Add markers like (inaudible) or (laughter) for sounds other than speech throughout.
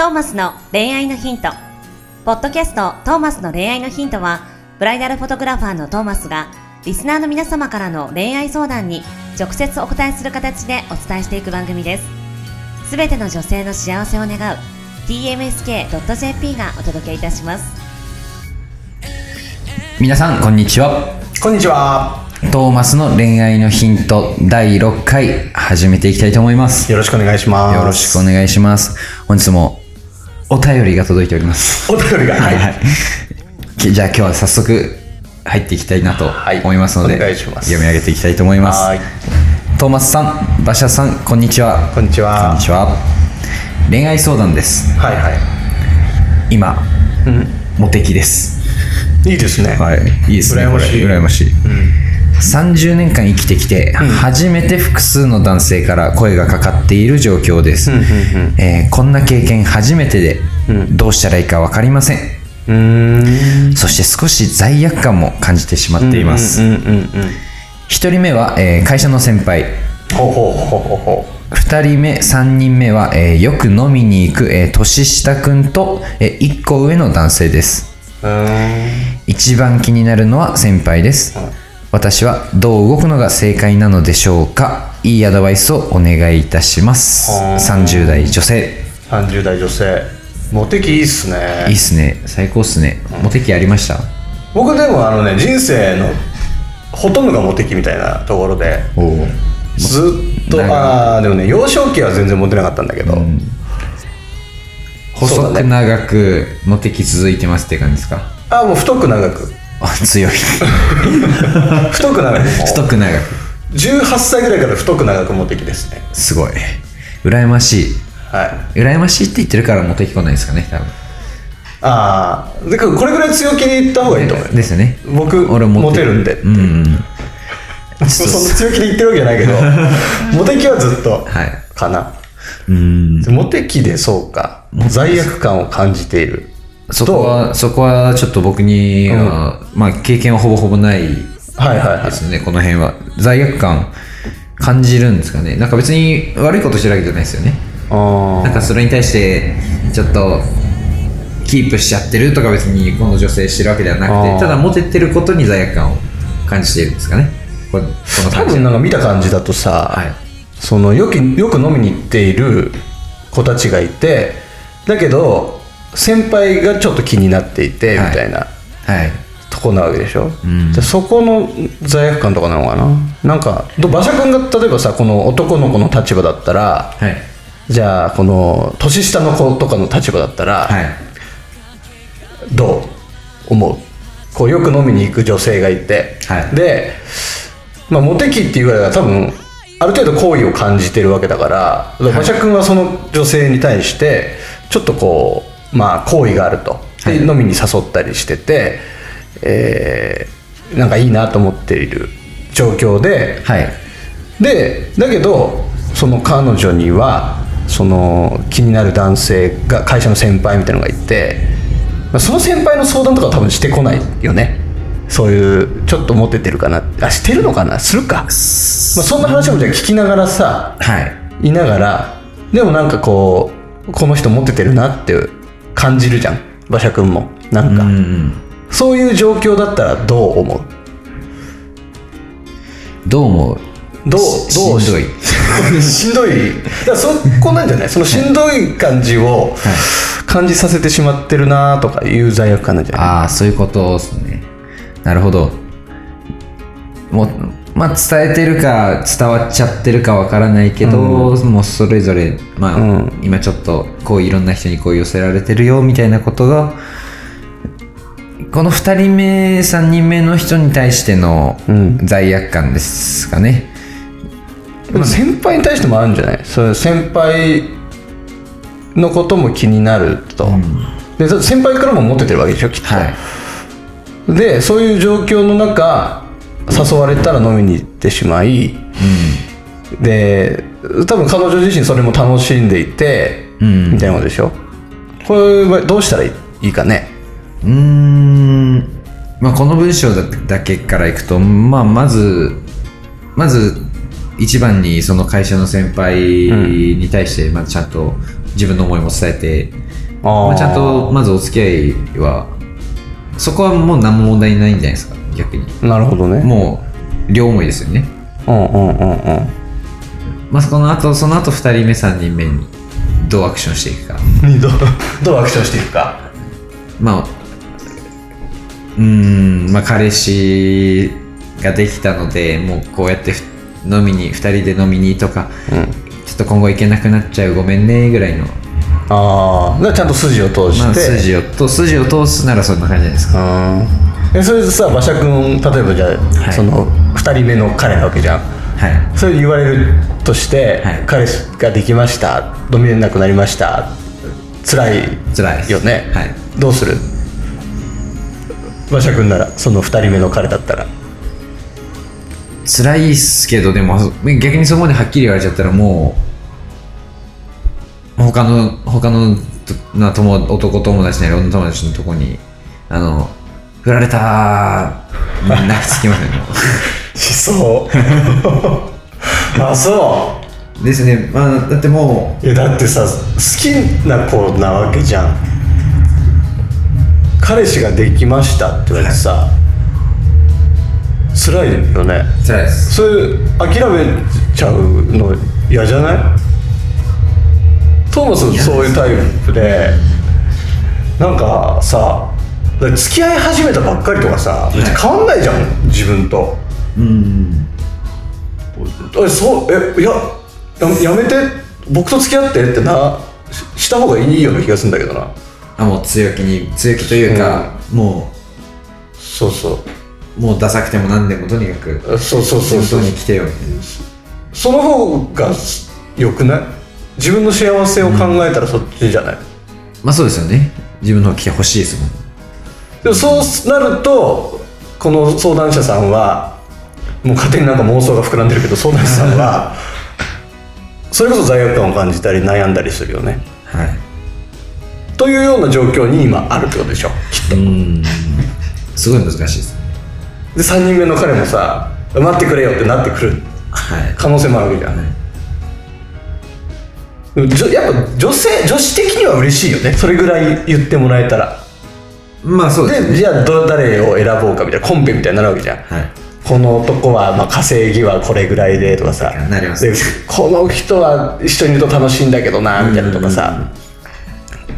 トーマスの恋愛のヒント。ポッドキャストトーマスの恋愛のヒントは、ブライダルフォトグラファーのトーマスが、リスナーの皆様からの恋愛相談に直接お答えする形でお伝えしていく番組です。すべての女性の幸せを願う tmsk.jp がお届けいたします。皆さんこんにちはこんにちは。トーマスの恋愛のヒント第6回始めていきたいと思いますよろしくお願いします。よろしくお願いします本日もお便りが届いております。お便りが？はい。はいき (laughs) じゃあ今日は早速入っていきたいなとはい。思いますので、お願い読み上げていきたいと思います。はい。トーマスさん馬車さんこんにちは。こんにちは。こんにちは。恋愛相談です。はいは今い。うん。モテ期です。いいですね。はい。いいですね羨ましい。羨ましい、30年間生きてきて、初めて複数の男性から声がかかっている状況です、えーこんな経験初めてで、どうしたらいいか分かりません。そして少し罪悪感も感じてしまっています、うんうんうん。1人目は、えー会社の先輩。ほうほうほうほうほ2人目3人目は、えーよく飲みに行く、えー年下くんと、え1個上の男性です。一番気になるのは先輩です、私はどう動くのが正解なのでしょうか？いいアドバイスをお願いいたします。はあ30代女性。30代女性。モテ期いいっすいいっね。すね。最高っすね。モテ期ありました？僕でもあのね、人生のほとんどがモテ期みたいなところで、ずっと、ああ、でもね、幼少期は全然モテなかったんだけど、そう細く長くモテ期続いてますって感じですか？ああ、もう太く長く。あ強い太く長く。太く長く18歳ぐらいから太く長くモテ期ですね。すごい羨ましいはい。羨ましいって言ってるからモテ期来ないですかね多分ああ、だからこれぐらい強気に言った方がいいと思うよ。ですよね僕、俺モテるんで。うんうんそんな強気に言ってるわけじゃないけど、(laughs) モテ期はずっと、はいかな。うんモテ期でそうか、罪悪感を感じている。そこはそこはちょっと僕には、まあ経験はほぼほぼないはいはいはい。で。すね、この辺は。罪悪感感じるんですかね。なんか別に悪いことしてるわけじゃないですよね。あなんかそれに対してちょっとキープしちゃってるとか別にこの女性してるわけではなくてただモテてることに罪悪感を感じているんですかね。ここの多分なんか見た感じだとさ、はい。そのよくよく飲みに行っている子たちがいてだけど先輩がちょっと気になっていて、はい。みたいな。はい。とこなわけでしょ、ん。でそこの罪悪感とかなのかな？なんかど馬車君が例えばさこの男の子の立場だったらはい。じゃあこの年下の子とかの立場だったら、はい。どう思う？こうよく飲みに行く女性がいて、はい。で、まあ、モテ期っていうぐらいは多分ある程度好意を感じてるわけだから馬車君はその女性に対してちょっとこうまあ好意があると、ではい。飲みに誘ったりしてて、えーなんかいいなと思っている状況で。はい。でだけどその彼女にはその気になる男性が会社の先輩みたいなのがいて、まあ、その先輩の相談とかは多分してこないよね。そういうちょっとモテてるかな。あしてるのかな？するか、まあ、そんな話もじゃあ聞きながらさはい。いながらでもなんかこうこの人モテてるなって感じるじゃん。馬車君も。なんか、うんうんそういう状況だったらどう思う？どう思う？どうしどうし？んどい。しんどい。(laughs) だそこなんじゃない？そのしんどい感じを感じさせてしまってるなとかいう罪悪感なんじゃない？ああそういうことですね。なるほど。もうまあ伝えてるか伝わっちゃってるかわからないけど、もうそれぞれまあ、うん。今ちょっとこういろんな人にこう寄せられてるよみたいなことがこの2人目3人目の人に対してのうん。罪悪感ですかね、でも先輩に対してもあるんじゃない？そういう先輩のことも気になると、でだって先輩からもモテてるわけでしょきっと、はい。でそういう状況の中誘われたら飲みに行ってしまい、で多分彼女自身それも楽しんでいて、うん。みたいなことでしょ？これはどうしたらいいかね？うーん。まあこの文章だだけからいくと、まあ、まずまず一番にその会社の先輩に対して、まあ、ちゃんと自分の思いも伝えてあー。まあ、ちゃんとまずお付き合いはそこはもう何も問題ないんじゃないですか逆に。なるほどね。もう両思いですよね。うんうんうんうん。まあその後その後2人目3人目にどうアクションしていくか。どうどうアクションしていくか。まあうーんまあ彼氏ができたのでもうこうやってふ飲みに2人で飲みにとか、ちょっと今後行けなくなっちゃうごめんねぐらいの、ああちゃんと筋を通して、まあ、筋をと筋を通すならそんな感じじゃないですか。うんえそれでさ馬車君例えばじゃあ、はい。その2人目の彼なわけじゃん。はい。それ言われるとして、はい。彼氏ができました。飲めなくなりました。辛い辛いよね、はい。どうする？馬車君ならその2人目の彼だったら。辛いっすけどでも逆にそこまではっきり言われちゃったらもう他の他のとな友男友達なり女友達のとこにあの振られた。ー泣きつきますね。そう。あそう。ですね。まあだってもいやだってさ好きな子なわけじゃん。彼氏ができましたって言われてさ、辛いよね。う辛いです。それ諦めちゃうの嫌じゃない？トーマスそういうタイプでなんかさ付き合い始めたばっかりとかさ、別に変わんないじゃん自分と。うんえそうえいやややめて僕と付き合ってってなしした方がいいような気がするんだけどな。あもう強気に強気というか、もそうそう。もうダサくても何でもとにかくうそうそうそう地そう。元に来てよその方がよくない？自分の幸せを考えたらそっちじゃない、まあそうですよね。自分の方来てほしいですもんでもそうなるとこの相談者さんはもう勝手になんか妄想が膨らんでるけど相談者さんは (laughs) それこそ罪悪感を感じたり悩んだりするよね。はい。というような状況に今あるってことでしょ。きっと。うん。すごい難しいですで3人目の彼もさ待ってくれよってなってくる。はい。可能性もあるわけじゃん、じょやっぱ女性女子的には嬉しいよね。それぐらい言ってもらえたらまあそうですね。でじゃあど誰を選ぼうかみたいなコンペみたいになるわけじゃん、はい。この男はまあ稼ぎはこれぐらいでとかさ。なります。でこの人は一緒にいると楽しいんだけどなみたいなとかさ。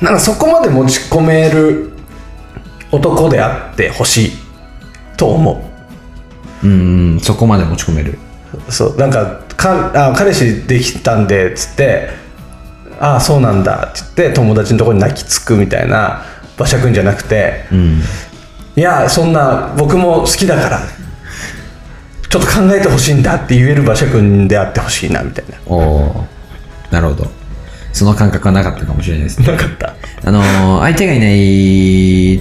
なんかそこまで持ち込める男であってほしいと思う。んそこまで持ち込める。うそうなんかかあ彼氏できたんでっつってああそうなんだって言って友達のところに泣きつくみたいな馬車くんじゃなくてうん。いやそんな僕も好きだからちょっと考えてほしいんだって言える馬車くんであってほしいなみたいな。おおなるほど。その感覚はなかったかもしれないですね。なかった。あのー相手がいない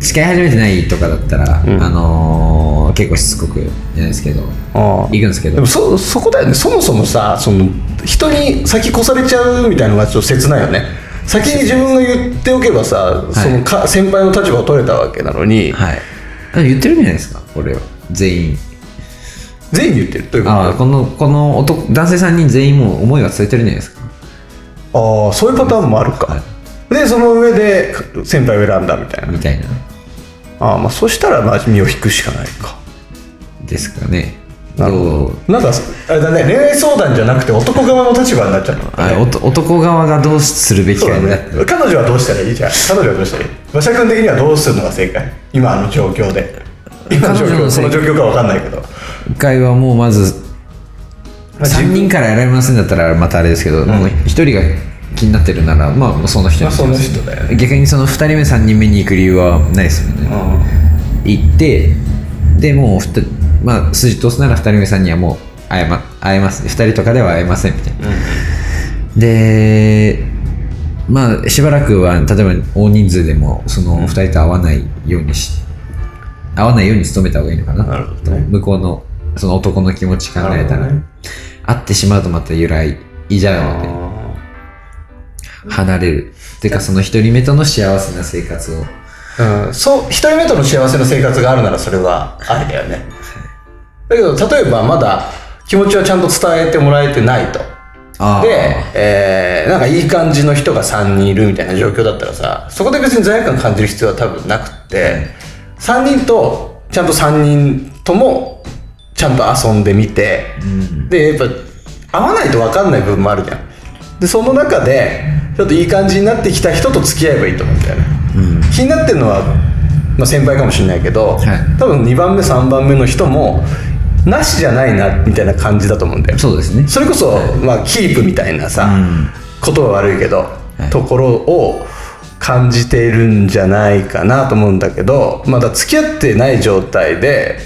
付き合い始めてないとかだったら、あのー結構しつこくじゃないですけど行くんですけど。でもそそこだよね。そもそもさその人に先越されちゃうみたいなのがちょっと切ないよね先に自分が言っておけばさ、そのか先輩の立場を取れたわけなのに、はい。あ言ってるんじゃないですか俺は。全員。全員に言ってる？ということ？ああこのこの男男性3人全員もう思いは伝えてるんじゃないですか。ああそういうパターンもあるか、はい。でその上で先輩を選んだみたいな。みたいな。ああまあそしたらまあ身を引くしかないか。ですかねなるほど。なんかあれだね恋愛相談じゃなくて男側の立場になっちゃったね男側がどうするべきかになね。彼女はどうしたらいい？じゃん彼女はどうしたらいい？馬車君的にはどうするのが正解？今の状況で。今の状況その状況か分かんないけど。一回はもうまずまあ自3分人から選びませんだったらまたあれですけど、もう1人が気になってるならまあその人にまあその人だよね。逆にその2人目3人目に行く理由はないですよね、行ってでもうまあ筋通すなら2人目3人はもう会え,、ま、会えます。2人とかでは会えませんみたいな、でまあしばらくは例えば大人数でもその2人と会わないようにし会わないように努めた方がいいのかな。なるほどね。向こうのその男の気持ち考えたら、ね。会ってしまうとまた由来いじゃうので離れる。っていうかその1人目との幸せな生活を。うん、そう一人目との幸せな生活があるならそれはありだよねだけど例えばまだ気持ちはちゃんと伝えてもらえてないと。で、えーなんかいい感じの人が3人いるみたいな状況だったらさそこで別に罪悪感感じる必要は多分なくって3人とちゃんと3人ともちゃんと遊んでみて、でやっぱ合わないと分かんない部分もあるじゃん。でその中でちょっといい感じになってきた人と付き合えばいいと思うんだよね、気になってるのは、まあ、先輩かもしれないけど、はい。多分2番目3番目の人もなしじゃないなみたいな感じだと思うんだよ。そうですね。それこそ、まあ、キープみたいなさ、言葉悪いけど、い。ところを感じているんじゃないかなと思うんだけどまだ付き合ってない状態で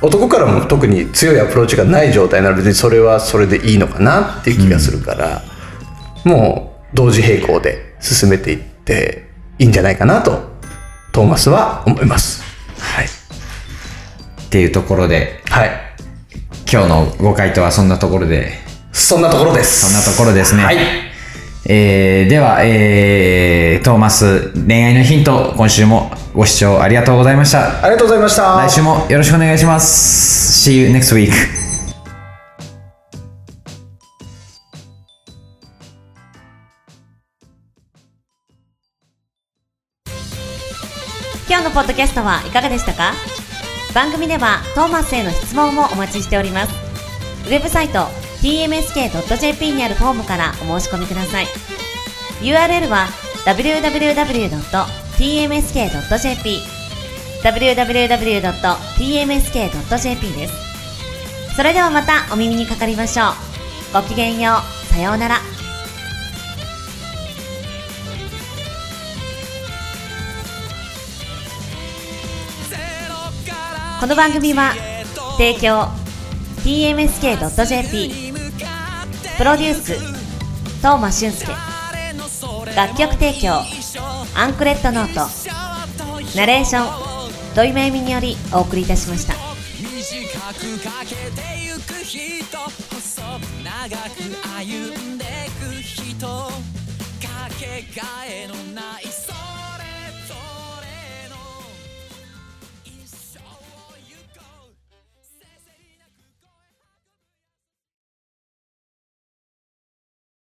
男からも特に強いアプローチがない状態なら別にそれはそれでいいのかなっていう気がするから、もう同時並行で進めていっていいんじゃないかなとトーマスは思います。はい、っていうところで、はい、今日のご回答はそんなところで、そんなところです。そんなところですね。はいえーでは、えートーマス恋愛のヒント、今週もご視聴ありがとうございました。ありがとうございました。来週もよろしくお願いします。See you next week. (laughs) 今日のポッドキャストはいかがでしたか？番組ではトーマスへの質問もお待ちしております。ウェブサイト tmsk.jp にあるフォームからお申し込みください。URL は www.tmsk.jp www.tmsk.jp です。それではまたお耳にかかりましょう。ごきげんよう。さようなら。この番組は提供 tmsk.jp プロデュース東間俊介楽曲提供アンクレットノートナレーション土井めいみによりお送りいたしました。短くかけてゆく人長く歩んでく人かけがえのない